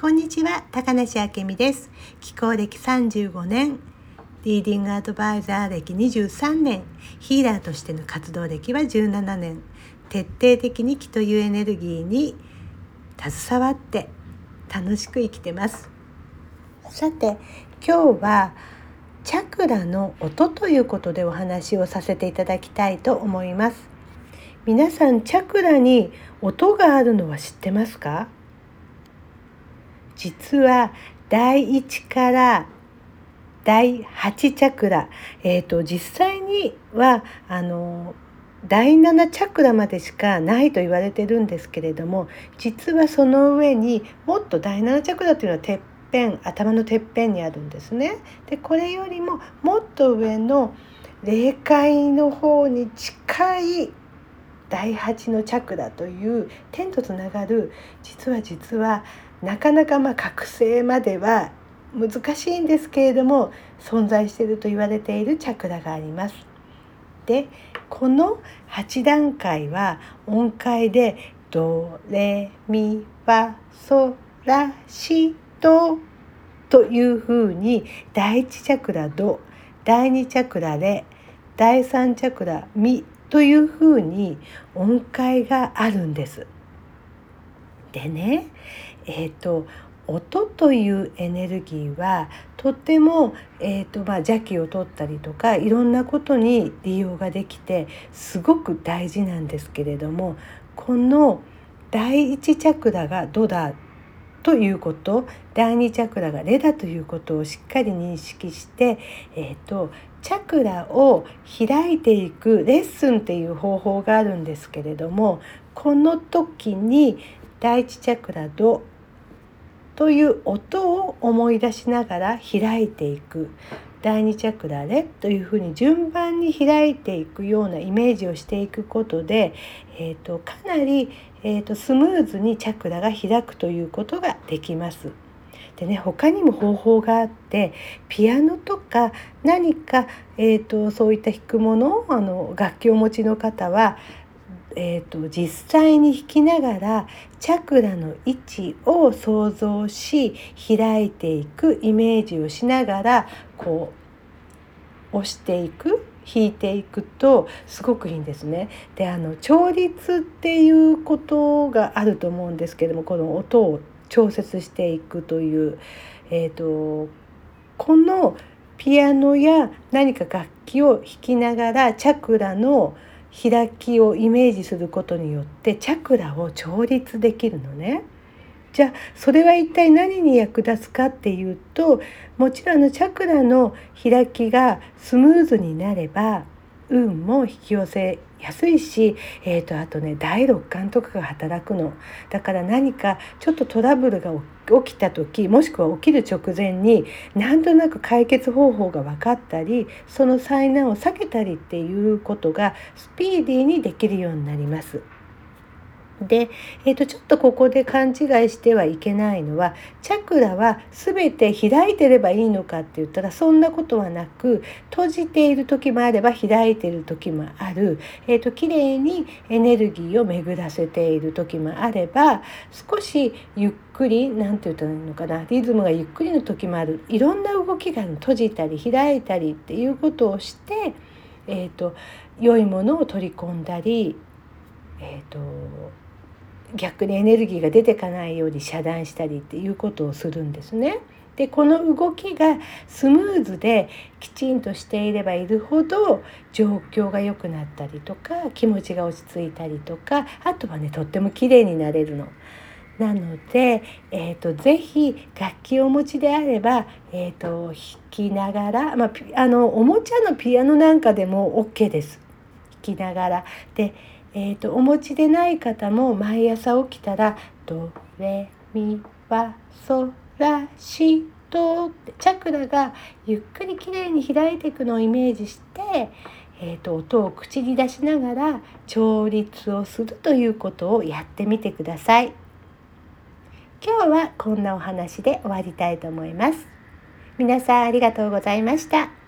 こんにちは高梨明美です。気候歴35年リーディングアドバイザー歴23年ヒーラーとしての活動歴は17年徹底的に気というエネルギーに携わって楽しく生きてます。さて今日はチャクラの音ということでお話をさせていただきたいと思います。皆さんチャクラに音があるのは知ってますか？実は第1から第8チャクラ、えーと、実際にはあの第7チャクラまでしかないと言われてるんですけれども実はその上にもっと第7チャクラというのはてっぺん頭のてっぺんにあるんですね。でこれよりももっと上の霊界の方に近い第8のチャクラという天とつながる実は実はなかなかまあ覚醒までは難しいんですけれども存在していると言われているチャクラがあります。でこの8段階は音階でドレミファソラシドというふうに第1チャクラド第2チャクラレ第3チャクラミというふうに音階があるんです。でねえーと、音というエネルギーはとても、えーとまあ、邪気を取ったりとかいろんなことに利用ができてすごく大事なんですけれどもこの第一チャクラがドだということ第二チャクラがレだということをしっかり認識して、えーとチャクラを開いていくレッスンっていう方法があるんですけれどもこの時に第一チャクラドという音を思い出しながら開いていく第二チャクラレというふうに順番に開いていくようなイメージをしていくことで、えーと、かなり、えーと、スムーズにチャクラが開くということができます。でね他にも方法があってピアノとか何か、えーとそういった弾くものあの楽器をお持ちの方はえーと、実際に弾きながらチャクラの位置を想像し開いていくイメージをしながらこう押していく弾いていくとすごくいいんですね。であの調律っていうことがあると思うんですけどもこの音を調節していくという、えーとこのピアノや何か楽器を弾きながらチャクラの開きをイメージすることによってチャクラを調律できるのね。じゃあそれは一体何に役立つかっていうともちろんのチャクラの開きがスムーズになれば運も引き寄せ安いし、えーと、あとね第六感とかが働くのだから何かちょっとトラブルが起きた時もしくは起きる直前になんとなく解決方法が分かったりその災難を避けたりっていうことがスピーディーにできるようになります。で、えー、とちょっとここで勘違いしてはいけないのはチャクラは全て開いてればいいのかって言ったらそんなことはなく閉じている時もあれば開いている時もある、えー、と綺麗にエネルギーを巡らせている時もあれば少しゆっくり何て言ったらいいのかなリズムがゆっくりの時もある。いろんな動きが閉じたり開いたりっていうことをして、えーと、良いものを取り込んだりえーと逆にエネルギーが出てかないように遮断したりっていうことをするんですね。でこの動きがスムーズできちんとしていればいるほど状況が良くなったりとか気持ちが落ち着いたりとかあとはねとっても綺麗になれるの。なので、えーと、ぜひ楽器をお持ちであれば、えーと、弾きながら、まあ、あのおもちゃのピアノなんかでも OK です。きながらでえーと、お持ちでない方も毎朝起きたら「ドレミファソラシド」ってチャクラがゆっくりきれいに開いていくのをイメージして、えーと、音を口に出しながら調律をするということをやってみてください。今日はこんなお話で終わりたいと思います。皆さんありがとうございました。